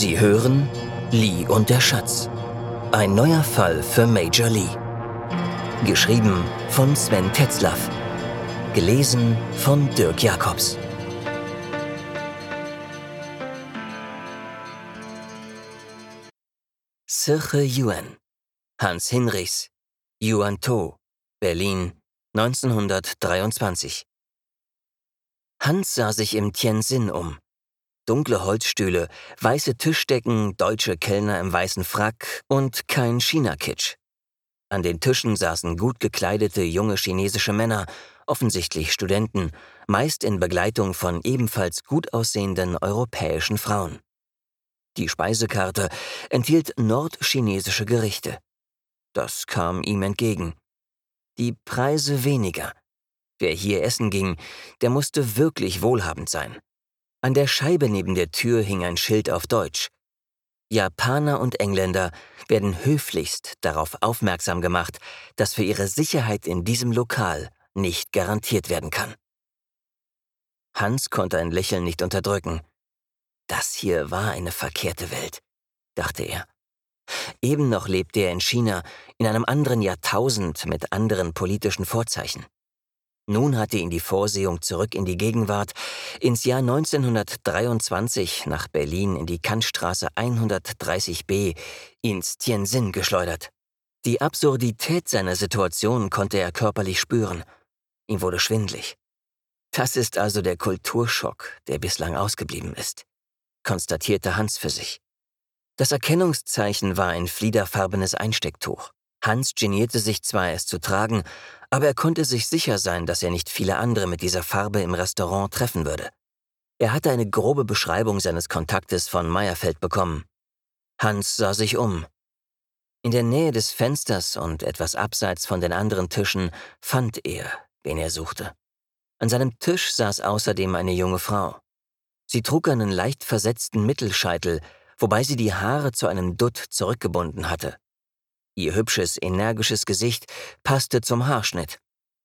Sie hören Lee und der Schatz. Ein neuer Fall für Major Lee. Geschrieben von Sven Tetzlaff. Gelesen von Dirk Jacobs. Sirche Yuan. Hans Hinrichs. Yuan To. Berlin 1923. Hans sah sich im Tianjin um. Dunkle Holzstühle, weiße Tischdecken, deutsche Kellner im weißen Frack und kein China-Kitsch. An den Tischen saßen gut gekleidete junge chinesische Männer, offensichtlich Studenten, meist in Begleitung von ebenfalls gut aussehenden europäischen Frauen. Die Speisekarte enthielt nordchinesische Gerichte. Das kam ihm entgegen. Die Preise weniger. Wer hier essen ging, der musste wirklich wohlhabend sein. An der Scheibe neben der Tür hing ein Schild auf Deutsch. Japaner und Engländer werden höflichst darauf aufmerksam gemacht, dass für ihre Sicherheit in diesem Lokal nicht garantiert werden kann. Hans konnte ein Lächeln nicht unterdrücken. Das hier war eine verkehrte Welt, dachte er. Eben noch lebte er in China, in einem anderen Jahrtausend mit anderen politischen Vorzeichen. Nun hatte ihn die Vorsehung zurück in die Gegenwart, ins Jahr 1923 nach Berlin in die Kantstraße 130b, ins Tianjin geschleudert. Die Absurdität seiner Situation konnte er körperlich spüren. Ihm wurde schwindlig. Das ist also der Kulturschock, der bislang ausgeblieben ist, konstatierte Hans für sich. Das Erkennungszeichen war ein fliederfarbenes Einstecktuch. Hans genierte sich zwar, es zu tragen, aber er konnte sich sicher sein, dass er nicht viele andere mit dieser Farbe im Restaurant treffen würde. Er hatte eine grobe Beschreibung seines Kontaktes von Meyerfeld bekommen. Hans sah sich um. In der Nähe des Fensters und etwas abseits von den anderen Tischen fand er, wen er suchte. An seinem Tisch saß außerdem eine junge Frau. Sie trug einen leicht versetzten Mittelscheitel, wobei sie die Haare zu einem Dutt zurückgebunden hatte. Ihr hübsches, energisches Gesicht passte zum Haarschnitt.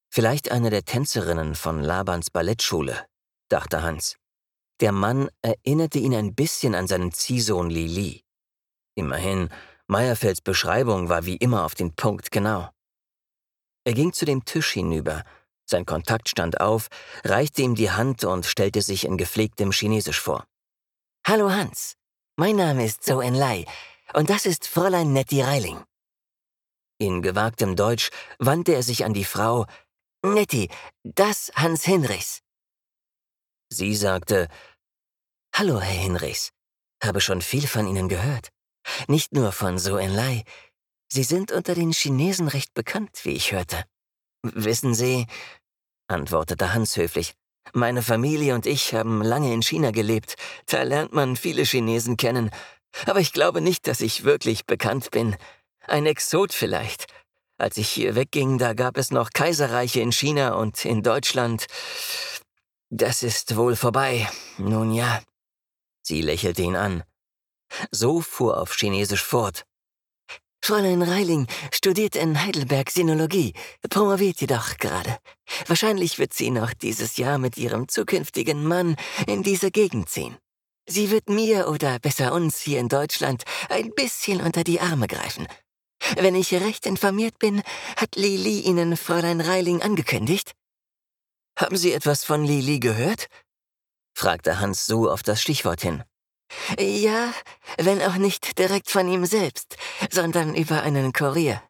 Vielleicht eine der Tänzerinnen von Labans Ballettschule, dachte Hans. Der Mann erinnerte ihn ein bisschen an seinen Ziehsohn Lili. Immerhin, Meyerfelds Beschreibung war wie immer auf den Punkt genau. Er ging zu dem Tisch hinüber. Sein Kontakt stand auf, reichte ihm die Hand und stellte sich in gepflegtem Chinesisch vor. Hallo Hans, mein Name ist Zhou Enlai und das ist Fräulein Nettie Reiling. In gewagtem Deutsch wandte er sich an die Frau Nettie, das Hans Hinrichs. Sie sagte Hallo, Herr Hinrichs. Habe schon viel von Ihnen gehört. Nicht nur von So Enlai. Sie sind unter den Chinesen recht bekannt, wie ich hörte. Wissen Sie, antwortete Hans höflich, meine Familie und ich haben lange in China gelebt. Da lernt man viele Chinesen kennen. Aber ich glaube nicht, dass ich wirklich bekannt bin. Ein Exot vielleicht. Als ich hier wegging, da gab es noch Kaiserreiche in China und in Deutschland. Das ist wohl vorbei. Nun ja. Sie lächelte ihn an. So fuhr auf Chinesisch fort. Fräulein Reiling studiert in Heidelberg Sinologie, promoviert jedoch gerade. Wahrscheinlich wird sie noch dieses Jahr mit ihrem zukünftigen Mann in diese Gegend ziehen. Sie wird mir oder besser uns hier in Deutschland ein bisschen unter die Arme greifen wenn ich recht informiert bin, hat Lili Ihnen Fräulein Reiling angekündigt? Haben Sie etwas von Lili gehört? fragte Hans so auf das Stichwort hin. Ja, wenn auch nicht direkt von ihm selbst, sondern über einen Kurier.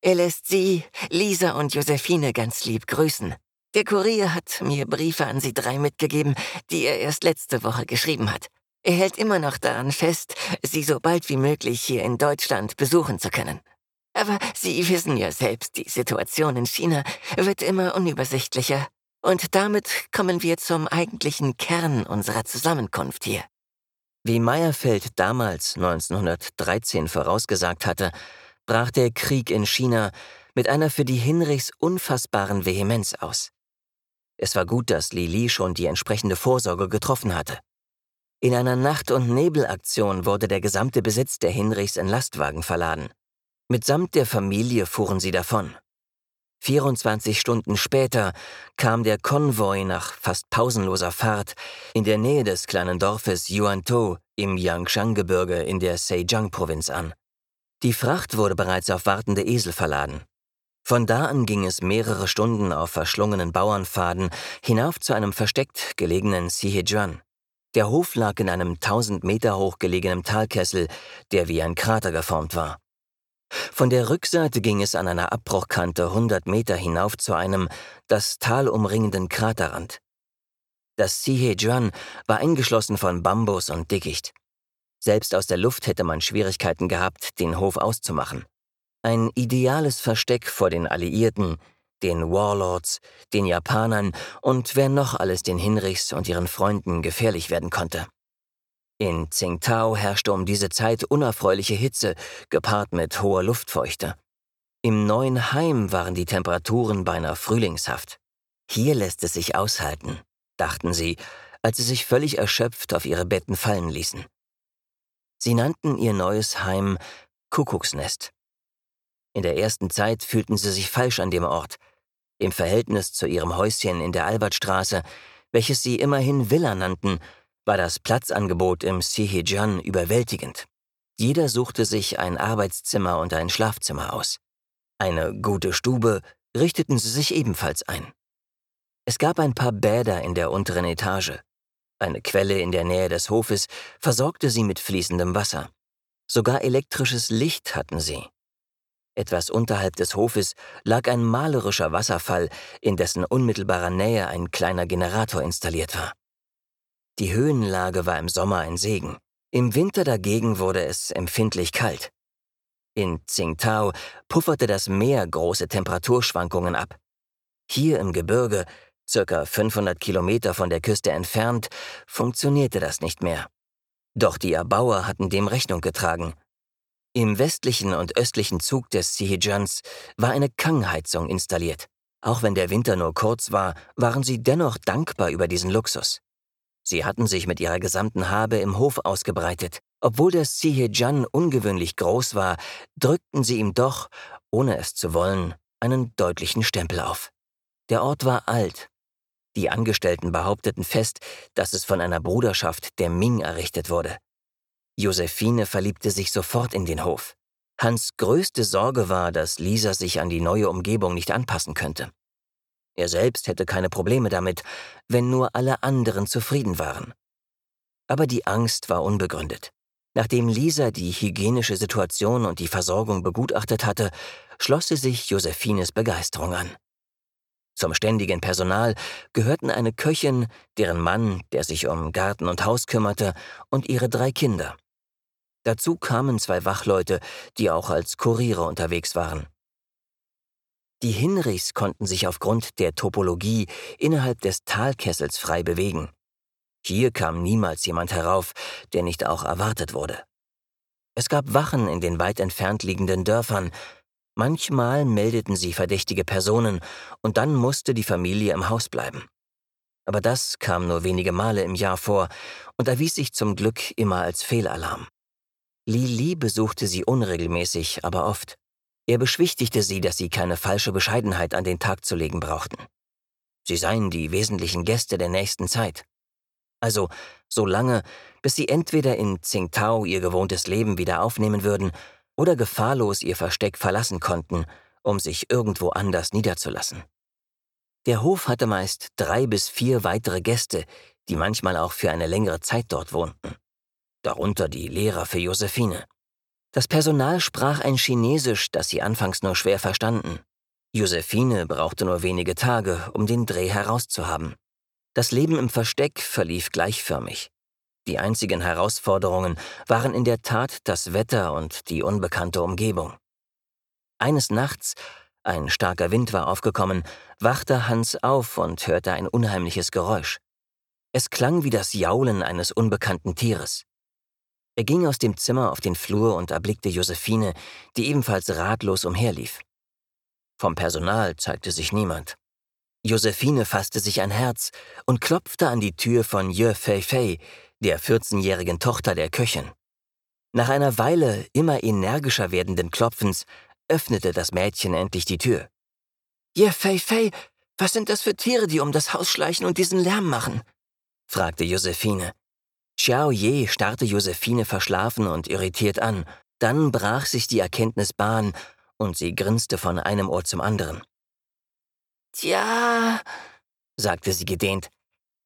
Er lässt Sie, Lisa und Josephine ganz lieb grüßen. Der Kurier hat mir Briefe an Sie drei mitgegeben, die er erst letzte Woche geschrieben hat. Er hält immer noch daran fest, Sie so bald wie möglich hier in Deutschland besuchen zu können. Aber Sie wissen ja selbst, die Situation in China wird immer unübersichtlicher. Und damit kommen wir zum eigentlichen Kern unserer Zusammenkunft hier. Wie Meyerfeld damals 1913 vorausgesagt hatte, brach der Krieg in China mit einer für die Hinrichs unfassbaren Vehemenz aus. Es war gut, dass Li Li schon die entsprechende Vorsorge getroffen hatte. In einer Nacht- und Nebelaktion wurde der gesamte Besitz der Hinrichs in Lastwagen verladen. Mitsamt der Familie fuhren sie davon. 24 Stunden später kam der Konvoi nach fast pausenloser Fahrt in der Nähe des kleinen Dorfes Yuantou im Yangshan-Gebirge in der Zhejiang-Provinz an. Die Fracht wurde bereits auf wartende Esel verladen. Von da an ging es mehrere Stunden auf verschlungenen Bauernpfaden hinauf zu einem versteckt gelegenen Sihejuan. Der Hof lag in einem 1000 Meter hoch gelegenen Talkessel, der wie ein Krater geformt war. Von der Rückseite ging es an einer Abbruchkante 100 Meter hinauf zu einem das Tal umringenden Kraterrand. Das Sihejuan war eingeschlossen von Bambus und Dickicht. Selbst aus der Luft hätte man Schwierigkeiten gehabt, den Hof auszumachen. Ein ideales Versteck vor den Alliierten, den Warlords, den Japanern und wer noch alles den Hinrichs und ihren Freunden gefährlich werden konnte. In Tsingtao herrschte um diese Zeit unerfreuliche Hitze, gepaart mit hoher Luftfeuchte. Im neuen Heim waren die Temperaturen beinahe frühlingshaft. Hier lässt es sich aushalten, dachten sie, als sie sich völlig erschöpft auf ihre Betten fallen ließen. Sie nannten ihr neues Heim Kuckucksnest. In der ersten Zeit fühlten sie sich falsch an dem Ort. Im Verhältnis zu ihrem Häuschen in der Albertstraße, welches sie immerhin Villa nannten, war das Platzangebot im Sihejan überwältigend. Jeder suchte sich ein Arbeitszimmer und ein Schlafzimmer aus. Eine gute Stube richteten sie sich ebenfalls ein. Es gab ein paar Bäder in der unteren Etage. Eine Quelle in der Nähe des Hofes versorgte sie mit fließendem Wasser. Sogar elektrisches Licht hatten sie. Etwas unterhalb des Hofes lag ein malerischer Wasserfall, in dessen unmittelbarer Nähe ein kleiner Generator installiert war. Die Höhenlage war im Sommer ein Segen. Im Winter dagegen wurde es empfindlich kalt. In Tsingtao pufferte das Meer große Temperaturschwankungen ab. Hier im Gebirge, circa 500 Kilometer von der Küste entfernt, funktionierte das nicht mehr. Doch die Erbauer hatten dem Rechnung getragen. Im westlichen und östlichen Zug des Sihijans war eine Kangheizung installiert. Auch wenn der Winter nur kurz war, waren sie dennoch dankbar über diesen Luxus. Sie hatten sich mit ihrer gesamten Habe im Hof ausgebreitet. Obwohl der Sihejan ungewöhnlich groß war, drückten sie ihm doch, ohne es zu wollen, einen deutlichen Stempel auf. Der Ort war alt. Die Angestellten behaupteten fest, dass es von einer Bruderschaft der Ming errichtet wurde. Josephine verliebte sich sofort in den Hof. Hans größte Sorge war, dass Lisa sich an die neue Umgebung nicht anpassen könnte. Er selbst hätte keine Probleme damit, wenn nur alle anderen zufrieden waren. Aber die Angst war unbegründet. Nachdem Lisa die hygienische Situation und die Versorgung begutachtet hatte, schloss sie sich Josephines Begeisterung an. Zum ständigen Personal gehörten eine Köchin, deren Mann, der sich um Garten und Haus kümmerte, und ihre drei Kinder. Dazu kamen zwei Wachleute, die auch als Kuriere unterwegs waren. Die Hinrichs konnten sich aufgrund der Topologie innerhalb des Talkessels frei bewegen. Hier kam niemals jemand herauf, der nicht auch erwartet wurde. Es gab Wachen in den weit entfernt liegenden Dörfern, manchmal meldeten sie verdächtige Personen, und dann musste die Familie im Haus bleiben. Aber das kam nur wenige Male im Jahr vor und erwies sich zum Glück immer als Fehlalarm. Lili besuchte sie unregelmäßig, aber oft. Er beschwichtigte sie, dass sie keine falsche Bescheidenheit an den Tag zu legen brauchten. Sie seien die wesentlichen Gäste der nächsten Zeit. Also so lange, bis sie entweder in Tsingtao ihr gewohntes Leben wieder aufnehmen würden oder gefahrlos ihr Versteck verlassen konnten, um sich irgendwo anders niederzulassen. Der Hof hatte meist drei bis vier weitere Gäste, die manchmal auch für eine längere Zeit dort wohnten. Darunter die Lehrer für Josephine. Das Personal sprach ein Chinesisch, das sie anfangs nur schwer verstanden. Josephine brauchte nur wenige Tage, um den Dreh herauszuhaben. Das Leben im Versteck verlief gleichförmig. Die einzigen Herausforderungen waren in der Tat das Wetter und die unbekannte Umgebung. Eines Nachts, ein starker Wind war aufgekommen, wachte Hans auf und hörte ein unheimliches Geräusch. Es klang wie das Jaulen eines unbekannten Tieres. Er ging aus dem Zimmer auf den Flur und erblickte Josephine, die ebenfalls ratlos umherlief. Vom Personal zeigte sich niemand. Josephine fasste sich ein Herz und klopfte an die Tür von Ye Fei Fei, der 14-jährigen Tochter der Köchin. Nach einer Weile immer energischer werdenden Klopfens öffnete das Mädchen endlich die Tür. Ye Fei Fei, was sind das für Tiere, die um das Haus schleichen und diesen Lärm machen? fragte Josephine. Xiao Ye starrte Josephine verschlafen und irritiert an. Dann brach sich die Erkenntnis Bahn und sie grinste von einem Ohr zum anderen. Tja, sagte sie gedehnt,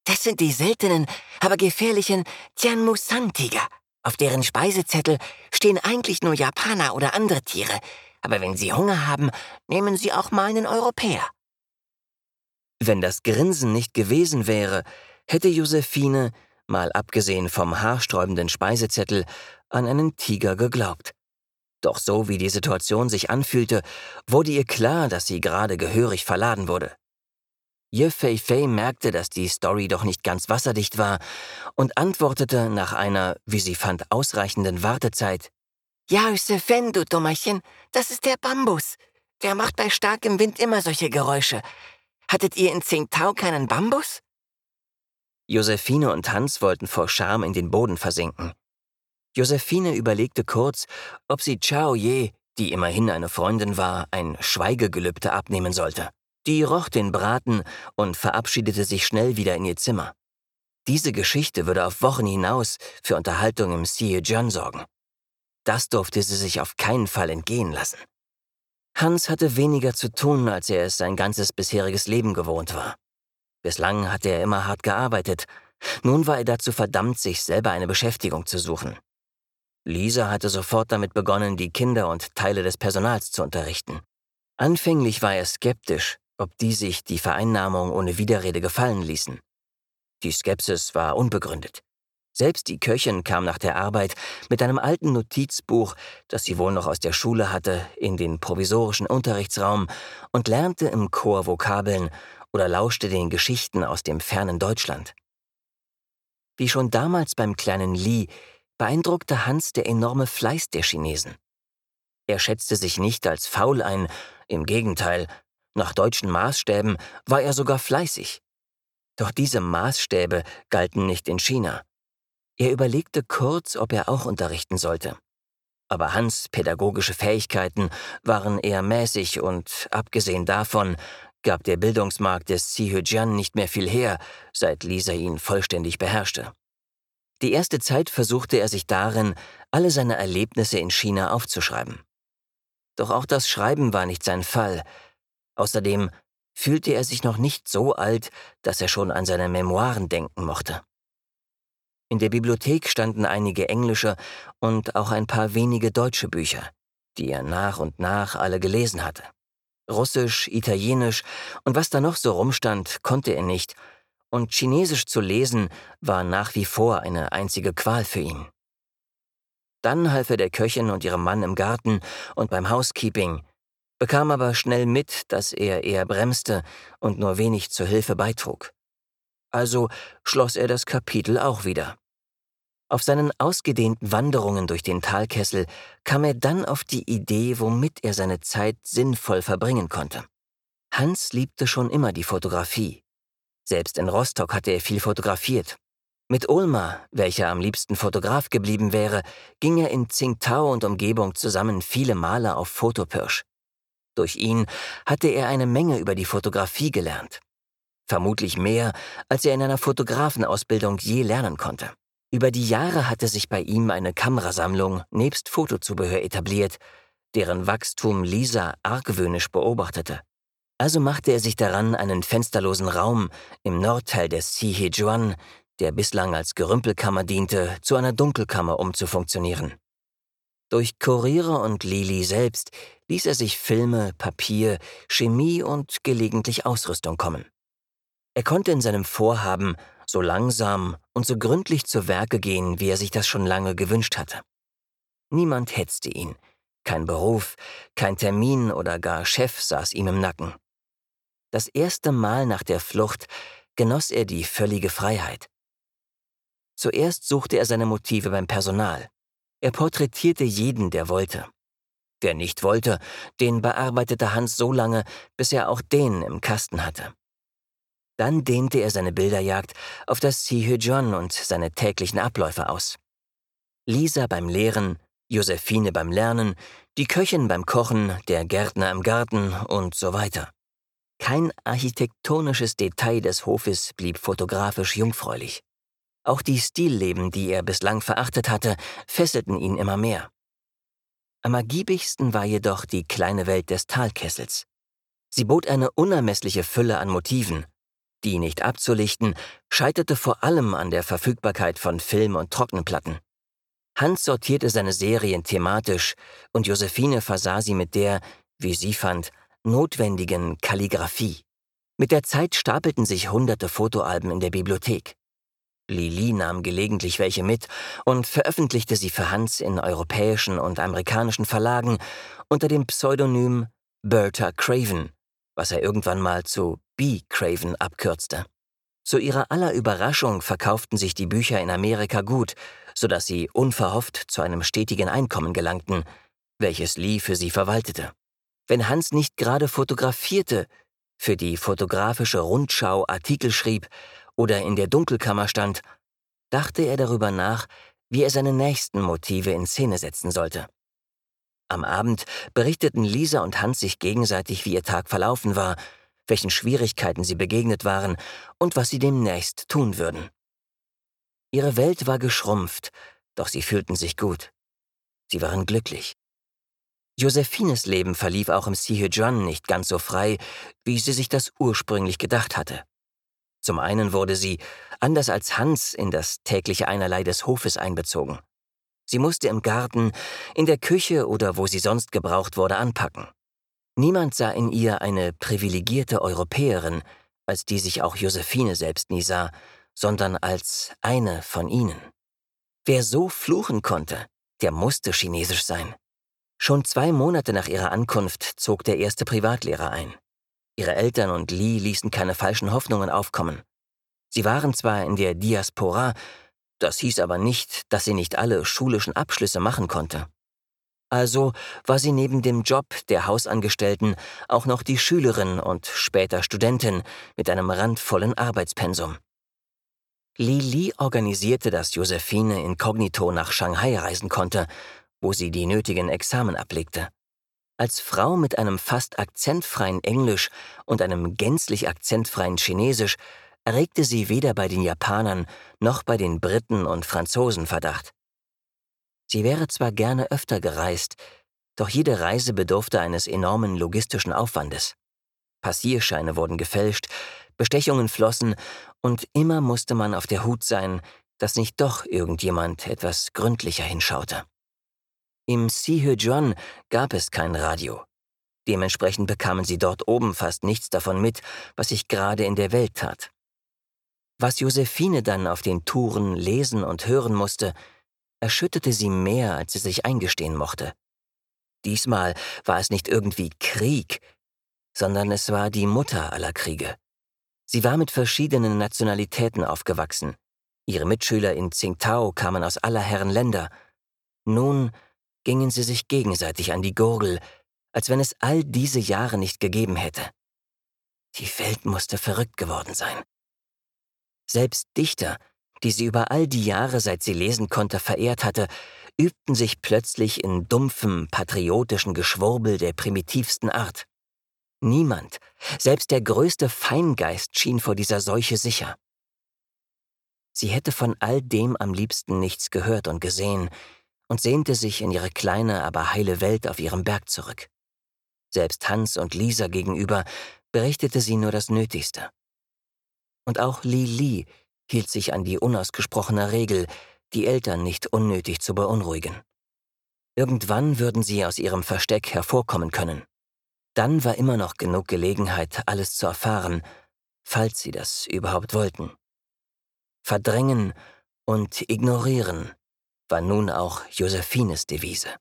das sind die seltenen, aber gefährlichen Tianmusan-Tiger. Auf deren Speisezettel stehen eigentlich nur Japaner oder andere Tiere, aber wenn sie Hunger haben, nehmen sie auch mal einen Europäer. Wenn das Grinsen nicht gewesen wäre, hätte Josephine, mal abgesehen vom haarsträubenden Speisezettel, an einen Tiger geglaubt. Doch so wie die Situation sich anfühlte, wurde ihr klar, dass sie gerade gehörig verladen wurde. Ye Fei Fei merkte, dass die Story doch nicht ganz wasserdicht war und antwortete nach einer, wie sie fand, ausreichenden Wartezeit. Ja, Yusefen, du Dummerchen, das ist der Bambus. Der macht bei starkem Wind immer solche Geräusche. Hattet ihr in Tsingtao keinen Bambus? Josephine und Hans wollten vor Scham in den Boden versinken. Josephine überlegte kurz, ob sie Chao Ye, die immerhin eine Freundin war, ein Schweigegelübde abnehmen sollte. Die roch den Braten und verabschiedete sich schnell wieder in ihr Zimmer. Diese Geschichte würde auf Wochen hinaus für Unterhaltung im John sorgen. Das durfte sie sich auf keinen Fall entgehen lassen. Hans hatte weniger zu tun, als er es sein ganzes bisheriges Leben gewohnt war. Bislang hatte er immer hart gearbeitet, nun war er dazu verdammt, sich selber eine Beschäftigung zu suchen. Lisa hatte sofort damit begonnen, die Kinder und Teile des Personals zu unterrichten. Anfänglich war er skeptisch, ob die sich die Vereinnahmung ohne Widerrede gefallen ließen. Die Skepsis war unbegründet. Selbst die Köchin kam nach der Arbeit mit einem alten Notizbuch, das sie wohl noch aus der Schule hatte, in den provisorischen Unterrichtsraum und lernte im Chor Vokabeln oder lauschte den Geschichten aus dem fernen Deutschland. Wie schon damals beim kleinen Li beeindruckte Hans der enorme Fleiß der Chinesen. Er schätzte sich nicht als faul ein, im Gegenteil, nach deutschen Maßstäben war er sogar fleißig. Doch diese Maßstäbe galten nicht in China. Er überlegte kurz, ob er auch unterrichten sollte. Aber Hans' pädagogische Fähigkeiten waren eher mäßig und abgesehen davon gab der Bildungsmarkt des Xihujian nicht mehr viel her, seit Lisa ihn vollständig beherrschte. Die erste Zeit versuchte er sich darin, alle seine Erlebnisse in China aufzuschreiben. Doch auch das Schreiben war nicht sein Fall, Außerdem fühlte er sich noch nicht so alt, dass er schon an seine Memoiren denken mochte. In der Bibliothek standen einige englische und auch ein paar wenige deutsche Bücher, die er nach und nach alle gelesen hatte. Russisch, Italienisch und was da noch so rumstand, konnte er nicht, und Chinesisch zu lesen war nach wie vor eine einzige Qual für ihn. Dann half er der Köchin und ihrem Mann im Garten und beim Housekeeping, bekam aber schnell mit, dass er eher bremste und nur wenig zur Hilfe beitrug. Also schloss er das Kapitel auch wieder. Auf seinen ausgedehnten Wanderungen durch den Talkessel kam er dann auf die Idee, womit er seine Zeit sinnvoll verbringen konnte. Hans liebte schon immer die Fotografie. Selbst in Rostock hatte er viel fotografiert. Mit Ulma, welcher am liebsten Fotograf geblieben wäre, ging er in Tsingtao und Umgebung zusammen viele Male auf Fotopirsch. Durch ihn hatte er eine Menge über die Fotografie gelernt. Vermutlich mehr, als er in einer Fotografenausbildung je lernen konnte. Über die Jahre hatte sich bei ihm eine Kamerasammlung nebst Fotozubehör etabliert, deren Wachstum Lisa argwöhnisch beobachtete. Also machte er sich daran, einen fensterlosen Raum im Nordteil des Sihejuan, der bislang als Gerümpelkammer diente, zu einer Dunkelkammer umzufunktionieren. Durch Kuriere und Lili selbst ließ er sich Filme, Papier, Chemie und gelegentlich Ausrüstung kommen. Er konnte in seinem Vorhaben so langsam und so gründlich zu Werke gehen, wie er sich das schon lange gewünscht hatte. Niemand hetzte ihn, kein Beruf, kein Termin oder gar Chef saß ihm im Nacken. Das erste Mal nach der Flucht genoss er die völlige Freiheit. Zuerst suchte er seine Motive beim Personal. Er porträtierte jeden, der wollte. Wer nicht wollte, den bearbeitete Hans so lange, bis er auch den im Kasten hatte. Dann dehnte er seine Bilderjagd auf das Sihejon und seine täglichen Abläufe aus. Lisa beim Lehren, Josephine beim Lernen, die Köchin beim Kochen, der Gärtner im Garten und so weiter. Kein architektonisches Detail des Hofes blieb fotografisch jungfräulich. Auch die Stilleben, die er bislang verachtet hatte, fesselten ihn immer mehr. Am ergiebigsten war jedoch die kleine Welt des Talkessels. Sie bot eine unermessliche Fülle an Motiven. Die nicht abzulichten, scheiterte vor allem an der Verfügbarkeit von Film- und Trockenplatten. Hans sortierte seine Serien thematisch und Josephine versah sie mit der, wie sie fand, notwendigen Kalligraphie. Mit der Zeit stapelten sich hunderte Fotoalben in der Bibliothek. Lili nahm gelegentlich welche mit und veröffentlichte sie für Hans in europäischen und amerikanischen Verlagen unter dem Pseudonym Bertha Craven, was er irgendwann mal zu B. Craven abkürzte. Zu ihrer aller Überraschung verkauften sich die Bücher in Amerika gut, sodass sie unverhofft zu einem stetigen Einkommen gelangten, welches Lee für sie verwaltete. Wenn Hans nicht gerade fotografierte, für die fotografische Rundschau Artikel schrieb oder in der Dunkelkammer stand, dachte er darüber nach, wie er seine nächsten Motive in Szene setzen sollte. Am Abend berichteten Lisa und Hans sich gegenseitig, wie ihr Tag verlaufen war, welchen Schwierigkeiten sie begegnet waren und was sie demnächst tun würden. Ihre Welt war geschrumpft, doch sie fühlten sich gut. Sie waren glücklich. Josephines Leben verlief auch im Sihejuan nicht ganz so frei, wie sie sich das ursprünglich gedacht hatte. Zum einen wurde sie, anders als Hans, in das tägliche Einerlei des Hofes einbezogen. Sie musste im Garten, in der Küche oder wo sie sonst gebraucht wurde, anpacken. Niemand sah in ihr eine privilegierte Europäerin, als die sich auch Josephine selbst nie sah, sondern als eine von ihnen. Wer so fluchen konnte, der musste chinesisch sein. Schon zwei Monate nach ihrer Ankunft zog der erste Privatlehrer ein. Ihre Eltern und Lee ließen keine falschen Hoffnungen aufkommen. Sie waren zwar in der Diaspora, das hieß aber nicht, dass sie nicht alle schulischen Abschlüsse machen konnte. Also war sie neben dem Job der Hausangestellten auch noch die Schülerin und später Studentin mit einem randvollen Arbeitspensum. Li Li organisierte, dass Josephine inkognito nach Shanghai reisen konnte, wo sie die nötigen Examen ablegte. Als Frau mit einem fast akzentfreien Englisch und einem gänzlich akzentfreien Chinesisch erregte sie weder bei den Japanern noch bei den Briten und Franzosen Verdacht. Sie wäre zwar gerne öfter gereist, doch jede Reise bedurfte eines enormen logistischen Aufwandes. Passierscheine wurden gefälscht, Bestechungen flossen und immer musste man auf der Hut sein, dass nicht doch irgendjemand etwas gründlicher hinschaute. Im Sihejuan gab es kein Radio. Dementsprechend bekamen sie dort oben fast nichts davon mit, was sich gerade in der Welt tat. Was Josephine dann auf den Touren lesen und hören musste, erschütterte sie mehr, als sie sich eingestehen mochte. Diesmal war es nicht irgendwie Krieg, sondern es war die Mutter aller Kriege. Sie war mit verschiedenen Nationalitäten aufgewachsen. Ihre Mitschüler in Tsingtao kamen aus aller Herren Länder. Nun gingen sie sich gegenseitig an die Gurgel, als wenn es all diese Jahre nicht gegeben hätte. Die Welt musste verrückt geworden sein. Selbst Dichter, die sie über all die Jahre, seit sie lesen konnte, verehrt hatte, übten sich plötzlich in dumpfem, patriotischen Geschwurbel der primitivsten Art. Niemand, selbst der größte Feingeist schien vor dieser Seuche sicher. Sie hätte von all dem am liebsten nichts gehört und gesehen, und sehnte sich in ihre kleine, aber heile Welt auf ihrem Berg zurück. Selbst Hans und Lisa gegenüber berichtete sie nur das Nötigste. Und auch Li Li hielt sich an die unausgesprochene Regel, die Eltern nicht unnötig zu beunruhigen. Irgendwann würden sie aus ihrem Versteck hervorkommen können. Dann war immer noch genug Gelegenheit, alles zu erfahren, falls sie das überhaupt wollten. Verdrängen und ignorieren war nun auch Josephines Devise.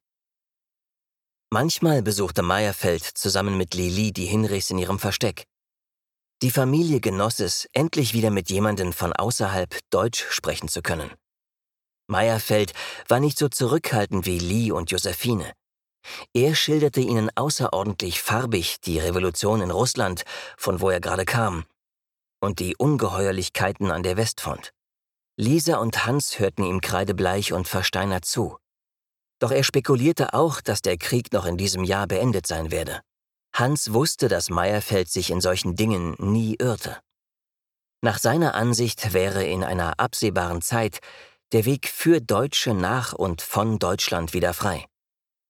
Manchmal besuchte Meyerfeld zusammen mit Lili die Hinrichs in ihrem Versteck. Die Familie genoss es, endlich wieder mit jemandem von außerhalb Deutsch sprechen zu können. Meyerfeld war nicht so zurückhaltend wie Lee und Josephine. Er schilderte ihnen außerordentlich farbig die Revolution in Russland, von wo er gerade kam, und die Ungeheuerlichkeiten an der Westfront. Lisa und Hans hörten ihm kreidebleich und versteinert zu. Doch er spekulierte auch, dass der Krieg noch in diesem Jahr beendet sein werde. Hans wusste, dass Meyerfeld sich in solchen Dingen nie irrte. Nach seiner Ansicht wäre in einer absehbaren Zeit der Weg für Deutsche nach und von Deutschland wieder frei.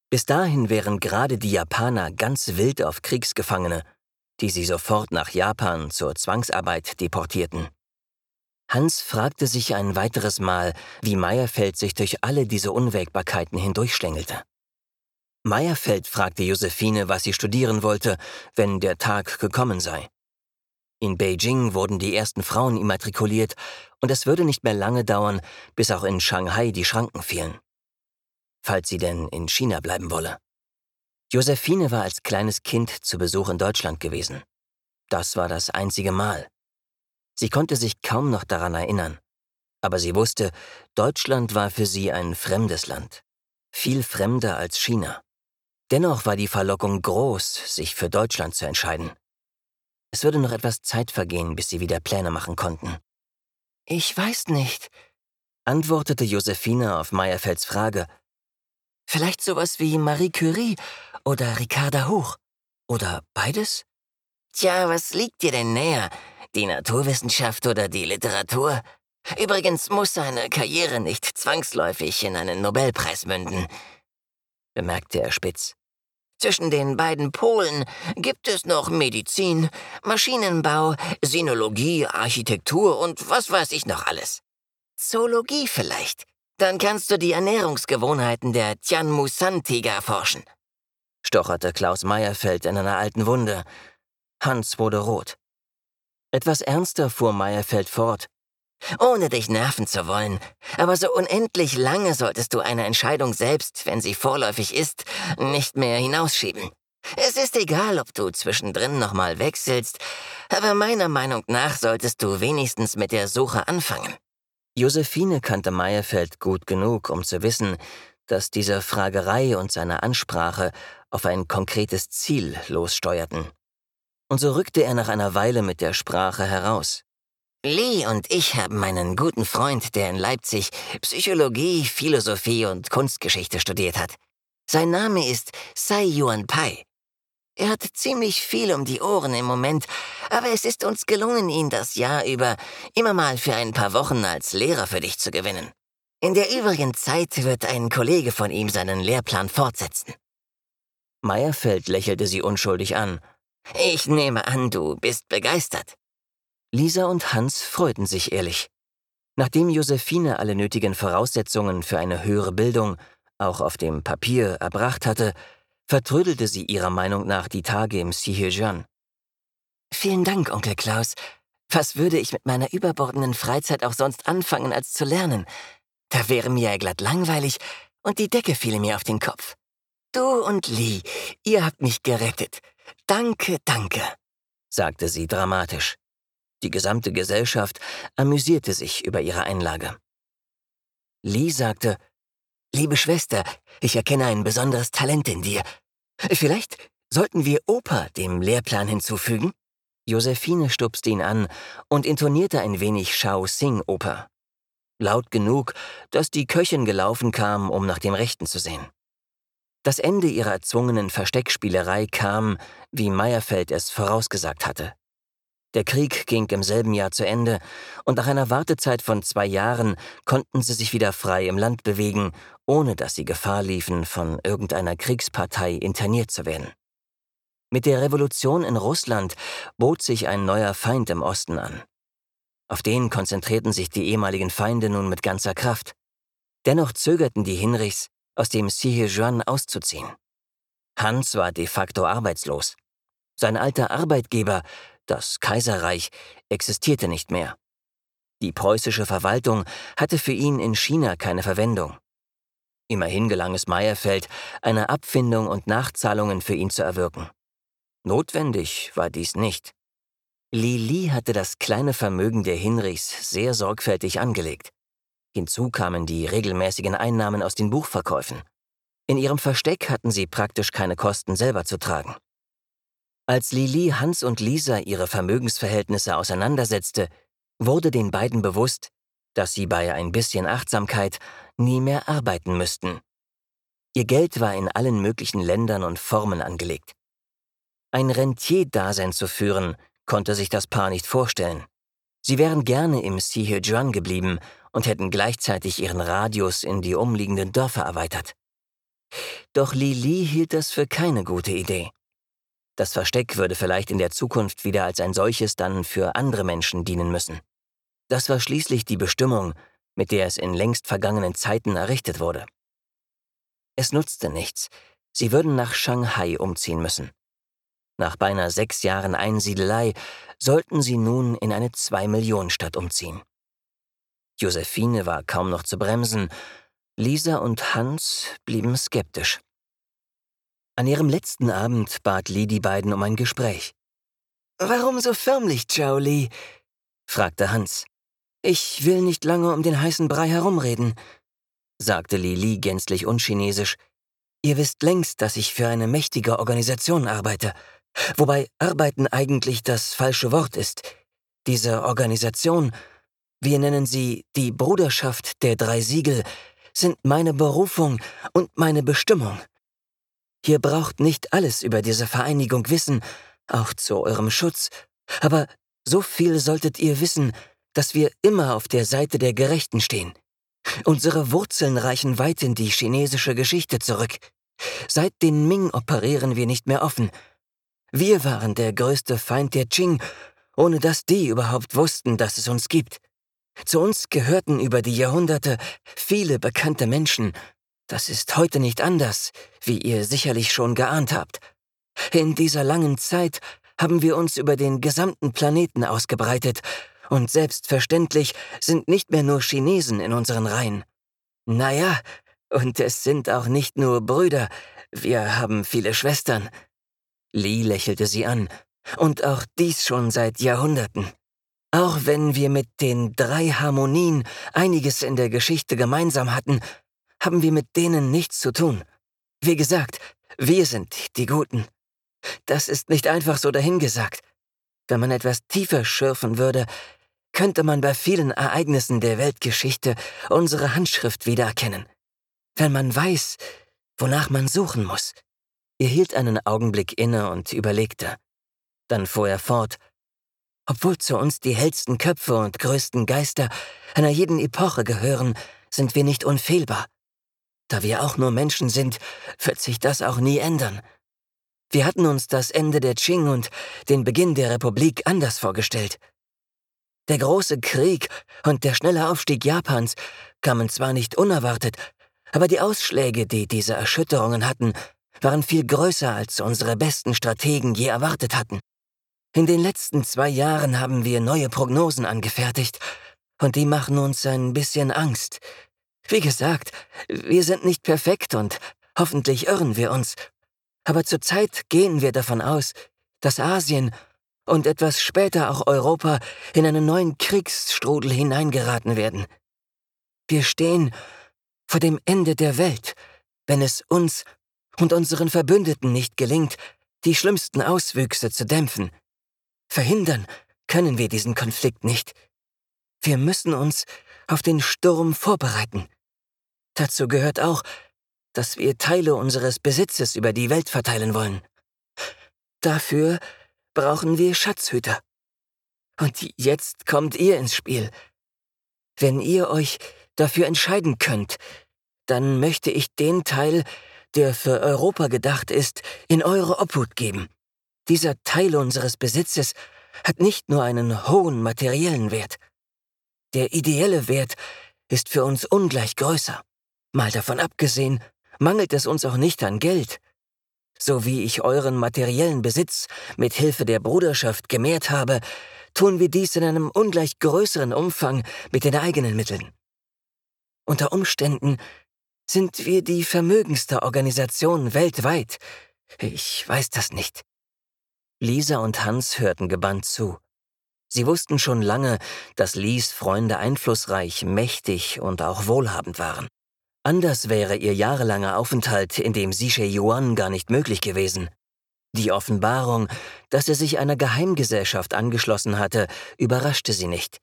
Bis dahin wären gerade die Japaner ganz wild auf Kriegsgefangene, die sie sofort nach Japan zur Zwangsarbeit deportierten. Hans fragte sich ein weiteres Mal, wie Meyerfeld sich durch alle diese Unwägbarkeiten hindurchschlängelte. Meyerfeld fragte Josephine, was sie studieren wollte, wenn der Tag gekommen sei. In Beijing wurden die ersten Frauen immatrikuliert, und es würde nicht mehr lange dauern, bis auch in Shanghai die Schranken fielen. Falls sie denn in China bleiben wolle. Josephine war als kleines Kind zu Besuch in Deutschland gewesen. Das war das einzige Mal. Sie konnte sich kaum noch daran erinnern. Aber sie wusste, Deutschland war für sie ein fremdes Land. Viel fremder als China. Dennoch war die Verlockung groß, sich für Deutschland zu entscheiden. Es würde noch etwas Zeit vergehen, bis sie wieder Pläne machen konnten. Ich weiß nicht, antwortete Josephine auf Meyerfelds Frage. Vielleicht sowas wie Marie Curie oder Ricarda Hoch. Oder beides? Tja, was liegt dir denn näher? Die Naturwissenschaft oder die Literatur? Übrigens muss seine Karriere nicht zwangsläufig in einen Nobelpreis münden, bemerkte er spitz. Zwischen den beiden Polen gibt es noch Medizin, Maschinenbau, Sinologie, Architektur und was weiß ich noch alles. Zoologie vielleicht. Dann kannst du die Ernährungsgewohnheiten der Tianmusan-Tiger erforschen. Stocherte Klaus Meyerfeld in einer alten Wunde. Hans wurde rot. Etwas ernster fuhr Meyerfeld fort. Ohne dich nerven zu wollen. Aber so unendlich lange solltest du eine Entscheidung selbst, wenn sie vorläufig ist, nicht mehr hinausschieben. Es ist egal, ob du zwischendrin nochmal wechselst, aber meiner Meinung nach solltest du wenigstens mit der Suche anfangen. Josephine kannte Meyerfeld gut genug, um zu wissen, dass diese Fragerei und seine Ansprache auf ein konkretes Ziel lossteuerten. Und so rückte er nach einer Weile mit der Sprache heraus. Lee und ich haben einen guten Freund, der in Leipzig Psychologie, Philosophie und Kunstgeschichte studiert hat. Sein Name ist Sai Yuan Pai. Er hat ziemlich viel um die Ohren im Moment, aber es ist uns gelungen, ihn das Jahr über immer mal für ein paar Wochen als Lehrer für dich zu gewinnen. In der übrigen Zeit wird ein Kollege von ihm seinen Lehrplan fortsetzen. Meyerfeld lächelte sie unschuldig an. Ich nehme an, du bist begeistert. Lisa und Hans freuten sich ehrlich. Nachdem Josephine alle nötigen Voraussetzungen für eine höhere Bildung, auch auf dem Papier, erbracht hatte, vertrödelte sie ihrer Meinung nach die Tage im Sihejian. Vielen Dank, Onkel Klaus. Was würde ich mit meiner überbordenden Freizeit auch sonst anfangen, als zu lernen? Da wäre mir ja glatt langweilig und die Decke fiele mir auf den Kopf. Du und Lee, ihr habt mich gerettet. Danke, danke, sagte sie dramatisch. Die gesamte Gesellschaft amüsierte sich über ihre Einlage. Lee sagte, Liebe Schwester, ich erkenne ein besonderes Talent in dir. Vielleicht sollten wir Oper dem Lehrplan hinzufügen? Josephine stupste ihn an und intonierte ein wenig Shao Sing Oper. Laut genug, dass die Köchin gelaufen kam, um nach dem Rechten zu sehen. Das Ende ihrer erzwungenen Versteckspielerei kam, wie Meyerfeld es vorausgesagt hatte. Der Krieg ging im selben Jahr zu Ende, und nach einer Wartezeit von zwei Jahren konnten sie sich wieder frei im Land bewegen, ohne dass sie Gefahr liefen, von irgendeiner Kriegspartei interniert zu werden. Mit der Revolution in Russland bot sich ein neuer Feind im Osten an. Auf den konzentrierten sich die ehemaligen Feinde nun mit ganzer Kraft. Dennoch zögerten die Hinrichs, aus dem Sihejuan auszuziehen. Hans war de facto arbeitslos. Sein alter Arbeitgeber das Kaiserreich existierte nicht mehr. Die preußische Verwaltung hatte für ihn in China keine Verwendung. Immerhin gelang es Meyerfeld, eine Abfindung und Nachzahlungen für ihn zu erwirken. Notwendig war dies nicht. Li Li hatte das kleine Vermögen der Hinrichs sehr sorgfältig angelegt. Hinzu kamen die regelmäßigen Einnahmen aus den Buchverkäufen. In ihrem Versteck hatten sie praktisch keine Kosten selber zu tragen. Als Lili, Hans und Lisa ihre Vermögensverhältnisse auseinandersetzte, wurde den beiden bewusst, dass sie bei ein bisschen Achtsamkeit nie mehr arbeiten müssten. Ihr Geld war in allen möglichen Ländern und Formen angelegt. Ein Rentierdasein zu führen, konnte sich das Paar nicht vorstellen. Sie wären gerne im Sihejuan geblieben und hätten gleichzeitig ihren Radius in die umliegenden Dörfer erweitert. Doch Li Li hielt das für keine gute Idee. Das Versteck würde vielleicht in der Zukunft wieder als ein solches dann für andere Menschen dienen müssen. Das war schließlich die Bestimmung, mit der es in längst vergangenen Zeiten errichtet wurde. Es nutzte nichts, sie würden nach Shanghai umziehen müssen. Nach beinahe sechs Jahren Einsiedelei sollten sie nun in eine Zwei-Millionen-Stadt umziehen. Josephine war kaum noch zu bremsen, Lisa und Hans blieben skeptisch. An ihrem letzten Abend bat Lee die beiden um ein Gespräch. Warum so förmlich, Zhao Li? fragte Hans. Ich will nicht lange um den heißen Brei herumreden, sagte Li Li gänzlich unchinesisch. Ihr wisst längst, dass ich für eine mächtige Organisation arbeite, wobei arbeiten eigentlich das falsche Wort ist. Diese Organisation, wir nennen sie die Bruderschaft der drei Siegel, sind meine Berufung und meine Bestimmung. Ihr braucht nicht alles über diese Vereinigung wissen, auch zu eurem Schutz, aber so viel solltet ihr wissen, dass wir immer auf der Seite der Gerechten stehen. Unsere Wurzeln reichen weit in die chinesische Geschichte zurück. Seit den Ming operieren wir nicht mehr offen. Wir waren der größte Feind der Qing, ohne dass die überhaupt wussten, dass es uns gibt. Zu uns gehörten über die Jahrhunderte viele bekannte Menschen. Das ist heute nicht anders, wie ihr sicherlich schon geahnt habt. In dieser langen Zeit haben wir uns über den gesamten Planeten ausgebreitet, und selbstverständlich sind nicht mehr nur Chinesen in unseren Reihen. Naja, und es sind auch nicht nur Brüder, wir haben viele Schwestern. Lee lächelte sie an, und auch dies schon seit Jahrhunderten. Auch wenn wir mit den drei Harmonien einiges in der Geschichte gemeinsam hatten, haben wir mit denen nichts zu tun. Wie gesagt, wir sind die Guten. Das ist nicht einfach so dahingesagt. Wenn man etwas tiefer schürfen würde, könnte man bei vielen Ereignissen der Weltgeschichte unsere Handschrift wiedererkennen. Wenn man weiß, wonach man suchen muss. Er hielt einen Augenblick inne und überlegte. Dann fuhr er fort, obwohl zu uns die hellsten Köpfe und größten Geister einer jeden Epoche gehören, sind wir nicht unfehlbar. Da wir auch nur Menschen sind, wird sich das auch nie ändern. Wir hatten uns das Ende der Qing und den Beginn der Republik anders vorgestellt. Der große Krieg und der schnelle Aufstieg Japans kamen zwar nicht unerwartet, aber die Ausschläge, die diese Erschütterungen hatten, waren viel größer, als unsere besten Strategen je erwartet hatten. In den letzten zwei Jahren haben wir neue Prognosen angefertigt, und die machen uns ein bisschen Angst. Wie gesagt, wir sind nicht perfekt und hoffentlich irren wir uns. Aber zurzeit gehen wir davon aus, dass Asien und etwas später auch Europa in einen neuen Kriegsstrudel hineingeraten werden. Wir stehen vor dem Ende der Welt, wenn es uns und unseren Verbündeten nicht gelingt, die schlimmsten Auswüchse zu dämpfen. Verhindern können wir diesen Konflikt nicht. Wir müssen uns auf den Sturm vorbereiten. Dazu gehört auch, dass wir Teile unseres Besitzes über die Welt verteilen wollen. Dafür brauchen wir Schatzhüter. Und jetzt kommt ihr ins Spiel. Wenn ihr euch dafür entscheiden könnt, dann möchte ich den Teil, der für Europa gedacht ist, in eure Obhut geben. Dieser Teil unseres Besitzes hat nicht nur einen hohen materiellen Wert. Der ideelle Wert ist für uns ungleich größer. Mal davon abgesehen, mangelt es uns auch nicht an Geld. So wie ich euren materiellen Besitz mit Hilfe der Bruderschaft gemehrt habe, tun wir dies in einem ungleich größeren Umfang mit den eigenen Mitteln. Unter Umständen sind wir die vermögendste Organisation weltweit. Ich weiß das nicht. Lisa und Hans hörten gebannt zu. Sie wussten schon lange, dass Lies Freunde einflussreich, mächtig und auch wohlhabend waren. Anders wäre ihr jahrelanger Aufenthalt in dem Sishe Yuan gar nicht möglich gewesen. Die Offenbarung, dass er sich einer Geheimgesellschaft angeschlossen hatte, überraschte sie nicht.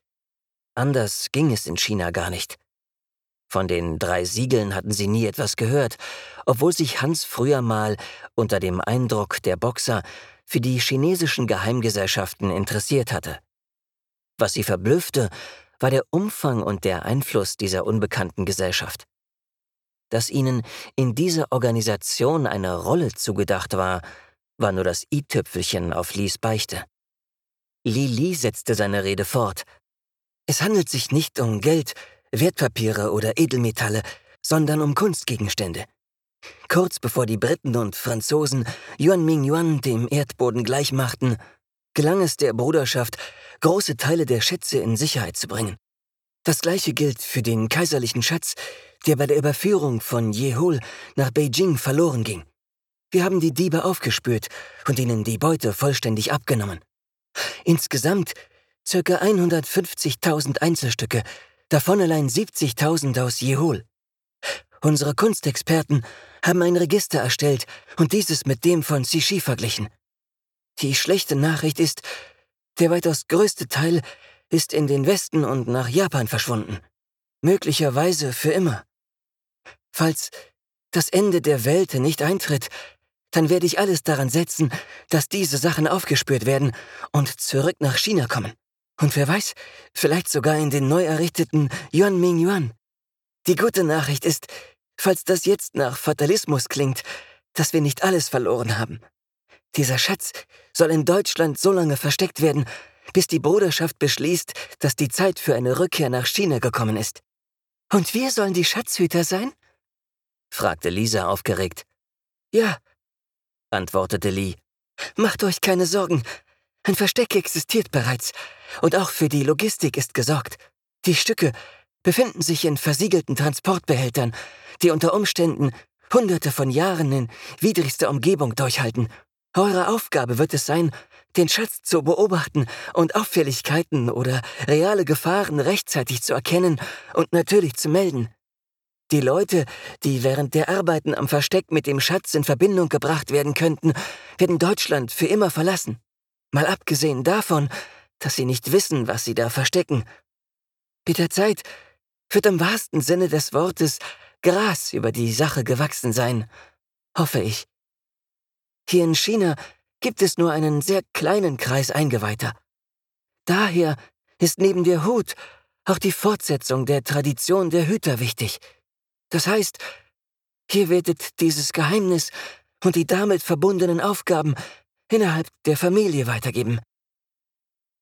Anders ging es in China gar nicht. Von den drei Siegeln hatten sie nie etwas gehört, obwohl sich Hans früher mal unter dem Eindruck der Boxer für die chinesischen Geheimgesellschaften interessiert hatte. Was sie verblüffte, war der Umfang und der Einfluss dieser unbekannten Gesellschaft. Dass ihnen in dieser Organisation eine Rolle zugedacht war, war nur das i-Tüpfelchen auf Lis Beichte. Li Li setzte seine Rede fort. Es handelt sich nicht um Geld, Wertpapiere oder Edelmetalle, sondern um Kunstgegenstände. Kurz bevor die Briten und Franzosen Yuan Ming Yuan dem Erdboden gleichmachten, gelang es der Bruderschaft, große Teile der Schätze in Sicherheit zu bringen. Das gleiche gilt für den kaiserlichen Schatz, der bei der Überführung von Jehol nach Beijing verloren ging. Wir haben die Diebe aufgespürt und ihnen die Beute vollständig abgenommen. Insgesamt ca. 150.000 Einzelstücke, davon allein 70.000 aus Jehol. Unsere Kunstexperten haben ein Register erstellt und dieses mit dem von Sishi verglichen. Die schlechte Nachricht ist, der weitaus größte Teil ist in den Westen und nach Japan verschwunden. Möglicherweise für immer. Falls das Ende der Welt nicht eintritt, dann werde ich alles daran setzen, dass diese Sachen aufgespürt werden und zurück nach China kommen. Und wer weiß, vielleicht sogar in den neu errichteten Yuan Ming Yuan. Die gute Nachricht ist, falls das jetzt nach Fatalismus klingt, dass wir nicht alles verloren haben. Dieser Schatz soll in Deutschland so lange versteckt werden, bis die Bruderschaft beschließt, dass die Zeit für eine Rückkehr nach China gekommen ist. Und wir sollen die Schatzhüter sein? fragte Lisa aufgeregt. Ja, antwortete Lee. Macht euch keine Sorgen. Ein Versteck existiert bereits, und auch für die Logistik ist gesorgt. Die Stücke befinden sich in versiegelten Transportbehältern, die unter Umständen hunderte von Jahren in widrigster Umgebung durchhalten eure Aufgabe wird es sein, den Schatz zu beobachten und Auffälligkeiten oder reale Gefahren rechtzeitig zu erkennen und natürlich zu melden. Die Leute, die während der Arbeiten am Versteck mit dem Schatz in Verbindung gebracht werden könnten, werden Deutschland für immer verlassen. Mal abgesehen davon, dass sie nicht wissen, was sie da verstecken. Mit der Zeit wird im wahrsten Sinne des Wortes Gras über die Sache gewachsen sein. Hoffe ich. Hier in China gibt es nur einen sehr kleinen Kreis Eingeweihter. Daher ist neben der Hut auch die Fortsetzung der Tradition der Hüter wichtig. Das heißt, hier werdet dieses Geheimnis und die damit verbundenen Aufgaben innerhalb der Familie weitergeben.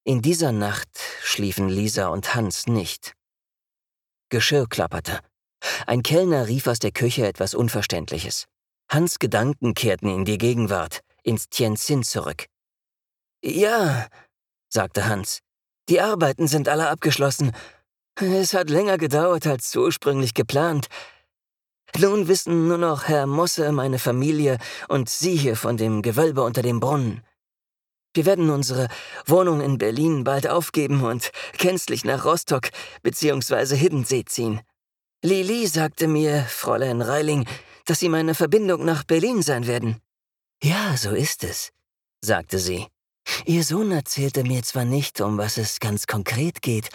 In dieser Nacht schliefen Lisa und Hans nicht. Geschirr klapperte. Ein Kellner rief aus der Küche etwas Unverständliches. Hans Gedanken kehrten in die Gegenwart, ins Tianjin zurück. Ja, sagte Hans, die Arbeiten sind alle abgeschlossen. Es hat länger gedauert als ursprünglich geplant. Nun wissen nur noch Herr Mosse, meine Familie und Sie hier von dem Gewölbe unter dem Brunnen. Wir werden unsere Wohnung in Berlin bald aufgeben und gänzlich nach Rostock bzw. Hiddensee ziehen. Lili sagte mir, Fräulein Reiling, dass Sie meine Verbindung nach Berlin sein werden. Ja, so ist es, sagte sie. Ihr Sohn erzählte mir zwar nicht, um was es ganz konkret geht,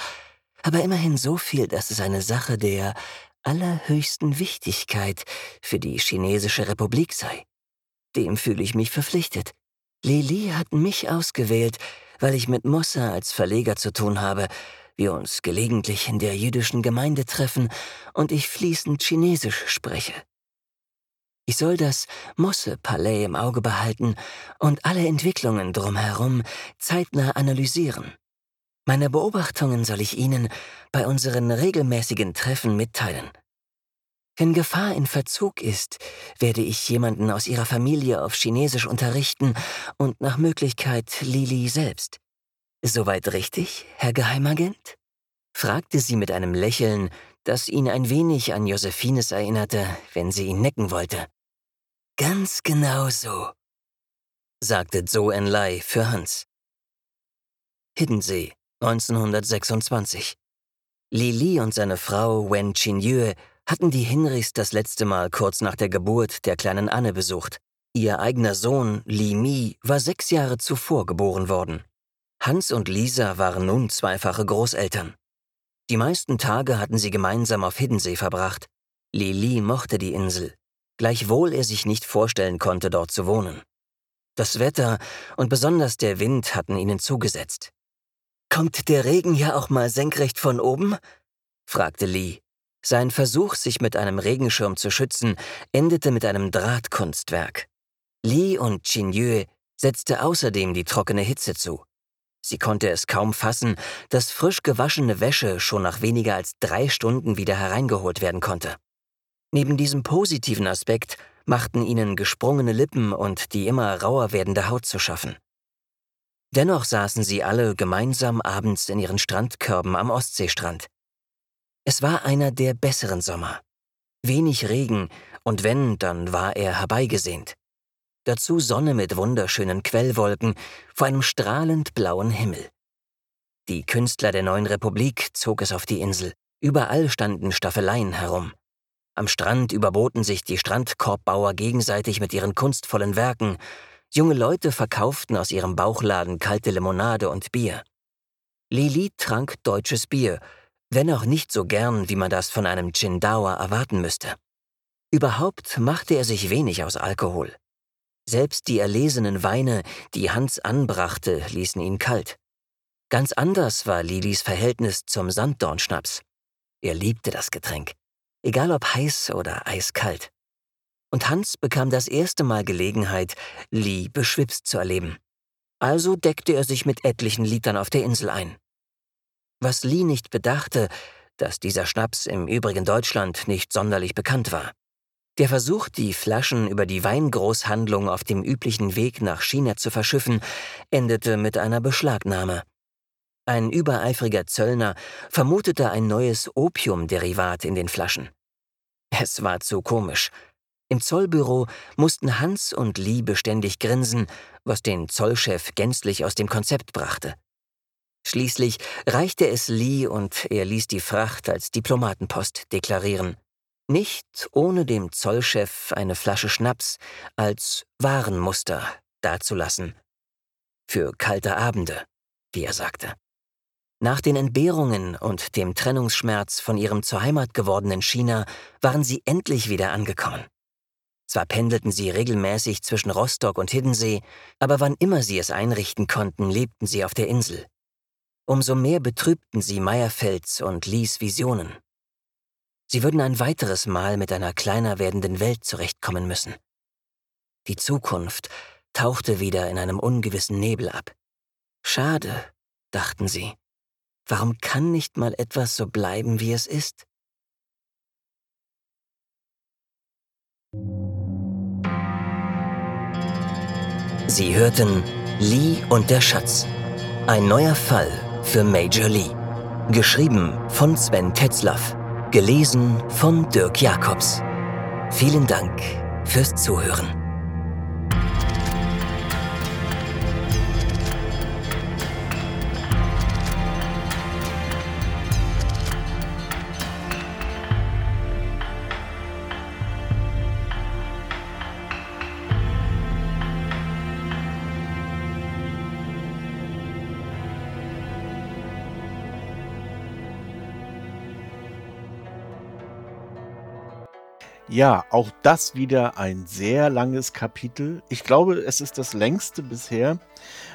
aber immerhin so viel, dass es eine Sache der allerhöchsten Wichtigkeit für die chinesische Republik sei. Dem fühle ich mich verpflichtet. Lili hat mich ausgewählt, weil ich mit Mossa als Verleger zu tun habe, wir uns gelegentlich in der jüdischen Gemeinde treffen und ich fließend Chinesisch spreche. Ich soll das Mosse-Palais im Auge behalten und alle Entwicklungen drumherum zeitnah analysieren. Meine Beobachtungen soll ich Ihnen bei unseren regelmäßigen Treffen mitteilen. Wenn Gefahr in Verzug ist, werde ich jemanden aus Ihrer Familie auf Chinesisch unterrichten und nach Möglichkeit Lili selbst. Soweit richtig, Herr Geheimagent? fragte sie mit einem Lächeln, das ihn ein wenig an Josephines erinnerte, wenn sie ihn necken wollte. Ganz genau so, sagte Zhou Enlai für Hans. Hiddensee, 1926. Li Li und seine Frau Wen Qinyue hatten die Hinrichs das letzte Mal kurz nach der Geburt der kleinen Anne besucht. Ihr eigener Sohn Li Mi war sechs Jahre zuvor geboren worden. Hans und Lisa waren nun zweifache Großeltern. Die meisten Tage hatten sie gemeinsam auf Hiddensee verbracht. Lili mochte die Insel, gleichwohl er sich nicht vorstellen konnte, dort zu wohnen. Das Wetter und besonders der Wind hatten ihnen zugesetzt. Kommt der Regen ja auch mal senkrecht von oben? fragte Lee. Sein Versuch, sich mit einem Regenschirm zu schützen, endete mit einem Drahtkunstwerk. Lee und Yue setzte außerdem die trockene Hitze zu. Sie konnte es kaum fassen, dass frisch gewaschene Wäsche schon nach weniger als drei Stunden wieder hereingeholt werden konnte. Neben diesem positiven Aspekt machten ihnen gesprungene Lippen und die immer rauer werdende Haut zu schaffen. Dennoch saßen sie alle gemeinsam abends in ihren Strandkörben am Ostseestrand. Es war einer der besseren Sommer. Wenig Regen, und wenn, dann war er herbeigesehnt. Dazu Sonne mit wunderschönen Quellwolken vor einem strahlend blauen Himmel. Die Künstler der neuen Republik zog es auf die Insel. Überall standen Staffeleien herum. Am Strand überboten sich die Strandkorbbauer gegenseitig mit ihren kunstvollen Werken. Junge Leute verkauften aus ihrem Bauchladen kalte Limonade und Bier. Lili trank deutsches Bier, wenn auch nicht so gern, wie man das von einem Chindauer erwarten müsste. Überhaupt machte er sich wenig aus Alkohol. Selbst die erlesenen Weine, die Hans anbrachte, ließen ihn kalt. Ganz anders war Lilis Verhältnis zum Sanddornschnaps. Er liebte das Getränk egal ob heiß oder eiskalt. Und Hans bekam das erste Mal Gelegenheit, Lee beschwipst zu erleben. Also deckte er sich mit etlichen Litern auf der Insel ein. Was Lee nicht bedachte, dass dieser Schnaps im übrigen Deutschland nicht sonderlich bekannt war. Der Versuch, die Flaschen über die Weingroßhandlung auf dem üblichen Weg nach China zu verschiffen, endete mit einer Beschlagnahme. Ein übereifriger Zöllner vermutete ein neues Opiumderivat in den Flaschen. Es war zu komisch. Im Zollbüro mussten Hans und Lee beständig grinsen, was den Zollchef gänzlich aus dem Konzept brachte. Schließlich reichte es Lee und er ließ die Fracht als Diplomatenpost deklarieren. Nicht ohne dem Zollchef eine Flasche Schnaps als Warenmuster dazulassen. Für kalte Abende, wie er sagte. Nach den Entbehrungen und dem Trennungsschmerz von ihrem zur Heimat gewordenen China waren sie endlich wieder angekommen. Zwar pendelten sie regelmäßig zwischen Rostock und Hiddensee, aber wann immer sie es einrichten konnten, lebten sie auf der Insel. Umso mehr betrübten sie Meyerfelds und Lies Visionen. Sie würden ein weiteres Mal mit einer kleiner werdenden Welt zurechtkommen müssen. Die Zukunft tauchte wieder in einem ungewissen Nebel ab. Schade, dachten sie. Warum kann nicht mal etwas so bleiben, wie es ist? Sie hörten Lee und der Schatz. Ein neuer Fall für Major Lee. Geschrieben von Sven Tetzlaff. Gelesen von Dirk Jacobs. Vielen Dank fürs Zuhören. Ja, auch das wieder ein sehr langes Kapitel. Ich glaube, es ist das längste bisher.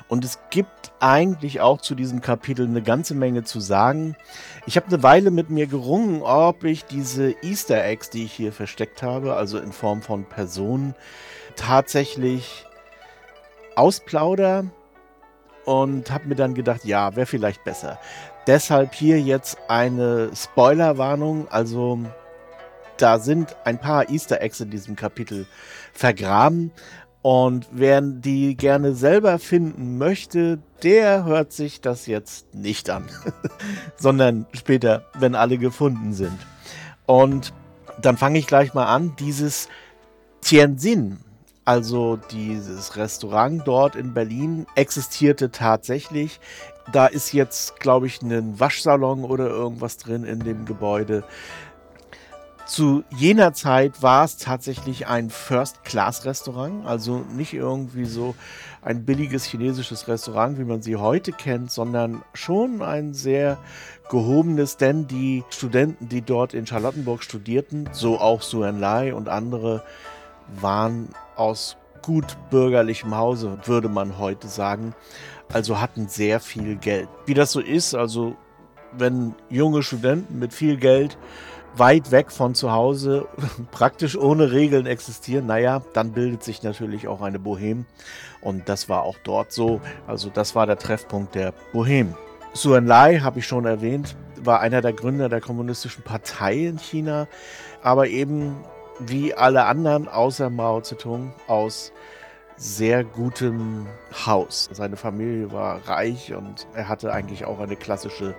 Und es gibt eigentlich auch zu diesem Kapitel eine ganze Menge zu sagen. Ich habe eine Weile mit mir gerungen, ob ich diese Easter Eggs, die ich hier versteckt habe, also in Form von Personen, tatsächlich ausplauder und habe mir dann gedacht, ja, wäre vielleicht besser. Deshalb hier jetzt eine Spoilerwarnung, also da sind ein paar Easter Eggs in diesem Kapitel vergraben. Und wer die gerne selber finden möchte, der hört sich das jetzt nicht an, sondern später, wenn alle gefunden sind. Und dann fange ich gleich mal an. Dieses Tianjin, also dieses Restaurant dort in Berlin, existierte tatsächlich. Da ist jetzt, glaube ich, ein Waschsalon oder irgendwas drin in dem Gebäude. Zu jener Zeit war es tatsächlich ein First-Class-Restaurant, also nicht irgendwie so ein billiges chinesisches Restaurant, wie man sie heute kennt, sondern schon ein sehr gehobenes, denn die Studenten, die dort in Charlottenburg studierten, so auch Suen Lai und andere, waren aus gut bürgerlichem Hause, würde man heute sagen, also hatten sehr viel Geld. Wie das so ist, also wenn junge Studenten mit viel Geld weit weg von zu Hause, praktisch ohne Regeln existieren, naja, dann bildet sich natürlich auch eine Bohème. Und das war auch dort so. Also das war der Treffpunkt der Bohème. Su Enlai, habe ich schon erwähnt, war einer der Gründer der Kommunistischen Partei in China, aber eben wie alle anderen außer Mao Zedong aus sehr gutem Haus. Seine Familie war reich und er hatte eigentlich auch eine klassische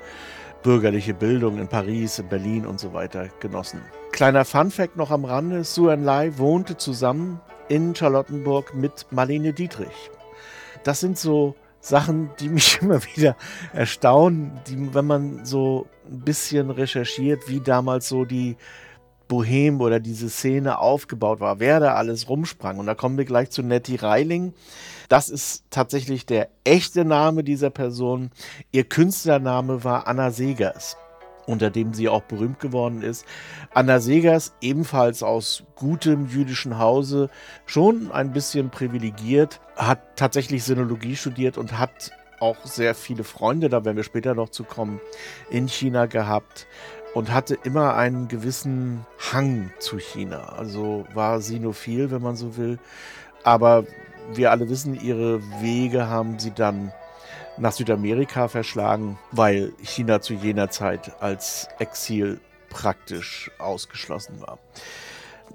bürgerliche Bildung in Paris, in Berlin und so weiter genossen. Kleiner Funfact noch am Rande: Su Enlai wohnte zusammen in Charlottenburg mit Marlene Dietrich. Das sind so Sachen, die mich immer wieder erstaunen, die, wenn man so ein bisschen recherchiert, wie damals so die Bohem oder diese Szene aufgebaut war, wer da alles rumsprang. Und da kommen wir gleich zu Nettie Reiling. Das ist tatsächlich der echte Name dieser Person. Ihr Künstlername war Anna Segers unter dem sie auch berühmt geworden ist. Anna Segers, ebenfalls aus gutem jüdischen Hause, schon ein bisschen privilegiert, hat tatsächlich Sinologie studiert und hat auch sehr viele Freunde, da werden wir später noch zu kommen, in China gehabt und hatte immer einen gewissen Hang zu China. Also war sinophil, wenn man so will. Aber wir alle wissen, ihre Wege haben sie dann nach Südamerika verschlagen, weil China zu jener Zeit als Exil praktisch ausgeschlossen war.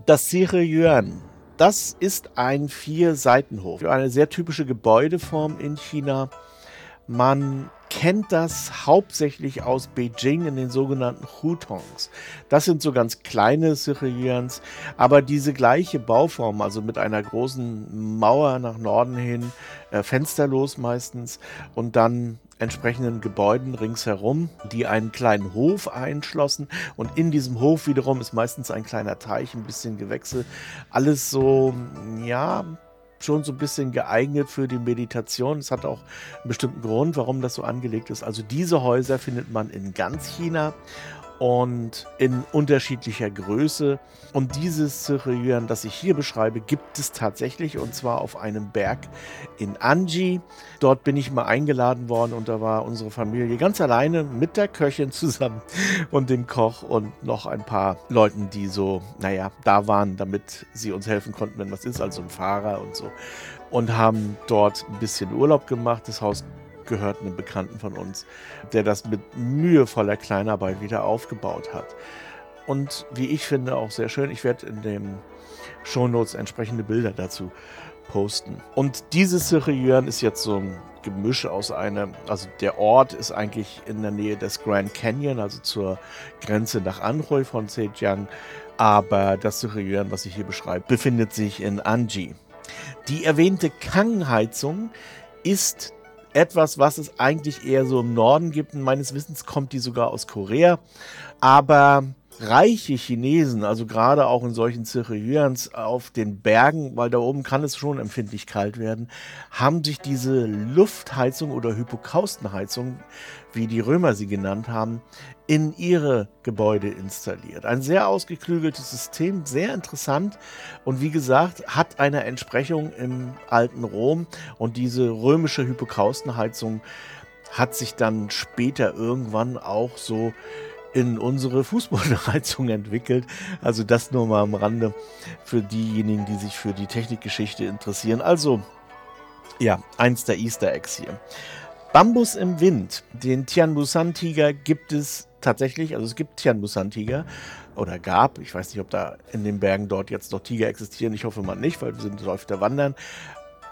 Das Sire Yuan, das ist ein Vier-Seitenhof, eine sehr typische Gebäudeform in China. Man kennt das hauptsächlich aus Beijing in den sogenannten Hutongs. Das sind so ganz kleine Siriyans, aber diese gleiche Bauform, also mit einer großen Mauer nach Norden hin, äh, fensterlos meistens und dann entsprechenden Gebäuden ringsherum, die einen kleinen Hof einschlossen. Und in diesem Hof wiederum ist meistens ein kleiner Teich, ein bisschen Gewächse. Alles so, ja, schon so ein bisschen geeignet für die Meditation. Es hat auch einen bestimmten Grund, warum das so angelegt ist. Also diese Häuser findet man in ganz China und in unterschiedlicher Größe. Und dieses Cyrillian, das ich hier beschreibe, gibt es tatsächlich und zwar auf einem Berg in Anji. Dort bin ich mal eingeladen worden und da war unsere Familie ganz alleine mit der Köchin zusammen und dem Koch und noch ein paar Leuten, die so, naja, da waren, damit sie uns helfen konnten, wenn was ist, also ein Fahrer und so. Und haben dort ein bisschen Urlaub gemacht. Das Haus gehört einem Bekannten von uns, der das mit mühevoller Kleinarbeit wieder aufgebaut hat. Und wie ich finde, auch sehr schön. Ich werde in den Shownotes entsprechende Bilder dazu posten. Und dieses Siriyuan ist jetzt so ein Gemisch aus einem, also der Ort ist eigentlich in der Nähe des Grand Canyon, also zur Grenze nach Anhui von Zhejiang. Aber das Siriyuan, was ich hier beschreibe, befindet sich in Anji. Die erwähnte Kang-Heizung ist etwas, was es eigentlich eher so im Norden gibt. Und meines Wissens kommt die sogar aus Korea. Aber reiche Chinesen, also gerade auch in solchen Zirkelhüans auf den Bergen, weil da oben kann es schon empfindlich kalt werden, haben sich diese Luftheizung oder Hypokaustenheizung, wie die Römer sie genannt haben, in ihre Gebäude installiert. Ein sehr ausgeklügeltes System, sehr interessant und wie gesagt, hat eine Entsprechung im alten Rom und diese römische Hypokaustenheizung hat sich dann später irgendwann auch so in unsere Fußbodenheizung entwickelt. Also das nur mal am Rande für diejenigen, die sich für die Technikgeschichte interessieren. Also ja, eins der Easter Eggs hier. Bambus im Wind. Den Tianmusan-Tiger gibt es tatsächlich. Also es gibt Tianmusan-Tiger oder gab. Ich weiß nicht, ob da in den Bergen dort jetzt noch Tiger existieren. Ich hoffe mal nicht, weil wir sind öfter wandern.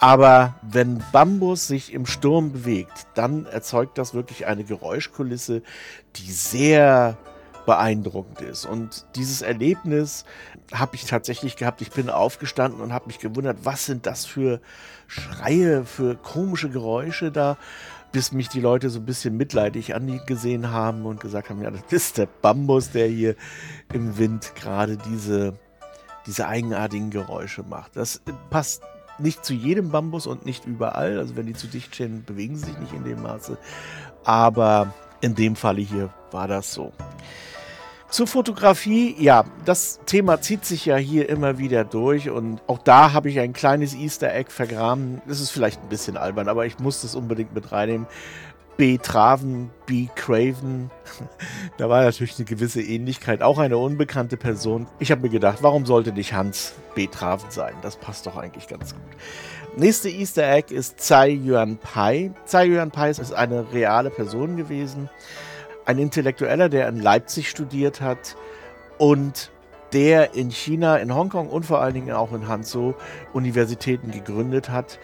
Aber wenn Bambus sich im Sturm bewegt, dann erzeugt das wirklich eine Geräuschkulisse, die sehr beeindruckend ist. Und dieses Erlebnis habe ich tatsächlich gehabt. Ich bin aufgestanden und habe mich gewundert, was sind das für Schreie, für komische Geräusche da bis mich die Leute so ein bisschen mitleidig angesehen haben und gesagt haben, ja, das ist der Bambus, der hier im Wind gerade diese, diese eigenartigen Geräusche macht. Das passt nicht zu jedem Bambus und nicht überall. Also wenn die zu dicht stehen, bewegen sie sich nicht in dem Maße. Aber in dem Falle hier war das so. Zur Fotografie, ja, das Thema zieht sich ja hier immer wieder durch und auch da habe ich ein kleines Easter Egg vergraben. Das ist vielleicht ein bisschen albern, aber ich muss das unbedingt mit reinnehmen. B. Traven, B. Craven. da war natürlich eine gewisse Ähnlichkeit, auch eine unbekannte Person. Ich habe mir gedacht, warum sollte nicht Hans B. Traven sein? Das passt doch eigentlich ganz gut. Nächste Easter Egg ist Tsai Yuan Pai. Tsai Yuan Pai ist eine reale Person gewesen ein Intellektueller, der in Leipzig studiert hat und der in China, in Hongkong und vor allen Dingen auch in Hanzhou Universitäten gegründet hat.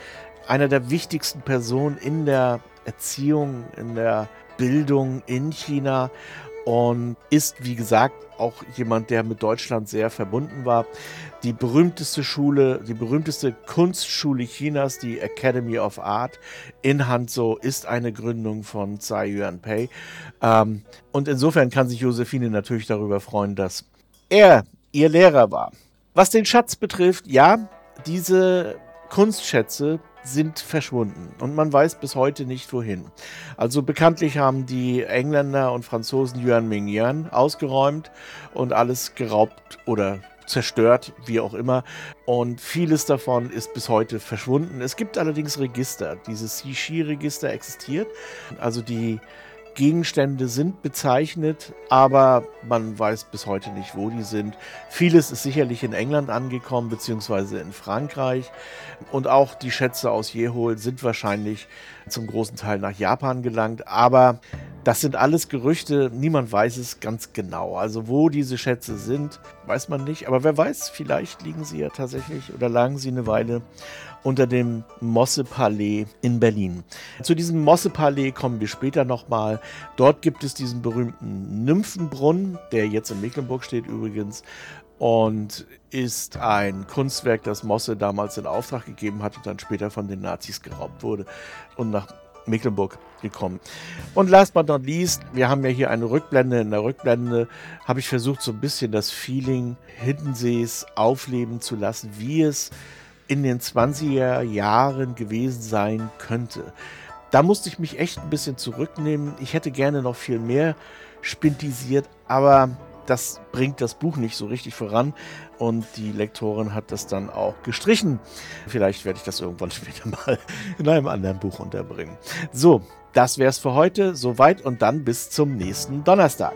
Einer der wichtigsten Personen in der Erziehung, in der Bildung in China und ist, wie gesagt, auch jemand, der mit Deutschland sehr verbunden war. Die berühmteste Schule, die berühmteste Kunstschule Chinas, die Academy of Art in Hanzhou, ist eine Gründung von Tsai Yuanpei. Ähm, und insofern kann sich Josephine natürlich darüber freuen, dass er ihr Lehrer war. Was den Schatz betrifft, ja, diese Kunstschätze sind verschwunden und man weiß bis heute nicht wohin. Also bekanntlich haben die Engländer und Franzosen Yuan Ming ausgeräumt und alles geraubt oder zerstört, wie auch immer. Und vieles davon ist bis heute verschwunden. Es gibt allerdings Register. Dieses Xi-Register existiert. Also die Gegenstände sind bezeichnet, aber man weiß bis heute nicht, wo die sind. Vieles ist sicherlich in England angekommen, beziehungsweise in Frankreich. Und auch die Schätze aus Jehol sind wahrscheinlich zum großen Teil nach Japan gelangt. Aber das sind alles Gerüchte, niemand weiß es ganz genau. Also wo diese Schätze sind, weiß man nicht. Aber wer weiß, vielleicht liegen sie ja tatsächlich oder lagen sie eine Weile unter dem Mosse-Palais in Berlin. Zu diesem Mosse-Palais kommen wir später nochmal. Dort gibt es diesen berühmten Nymphenbrunnen, der jetzt in Mecklenburg steht übrigens und ist ein Kunstwerk, das Mosse damals in Auftrag gegeben hat und dann später von den Nazis geraubt wurde und nach Mecklenburg gekommen. Und last but not least, wir haben ja hier eine Rückblende. In der Rückblende habe ich versucht, so ein bisschen das Feeling Hiddensees aufleben zu lassen, wie es in den 20er Jahren gewesen sein könnte. Da musste ich mich echt ein bisschen zurücknehmen. Ich hätte gerne noch viel mehr spintisiert, aber das bringt das Buch nicht so richtig voran und die Lektorin hat das dann auch gestrichen. Vielleicht werde ich das irgendwann später mal in einem anderen Buch unterbringen. So, das wäre es für heute. Soweit und dann bis zum nächsten Donnerstag.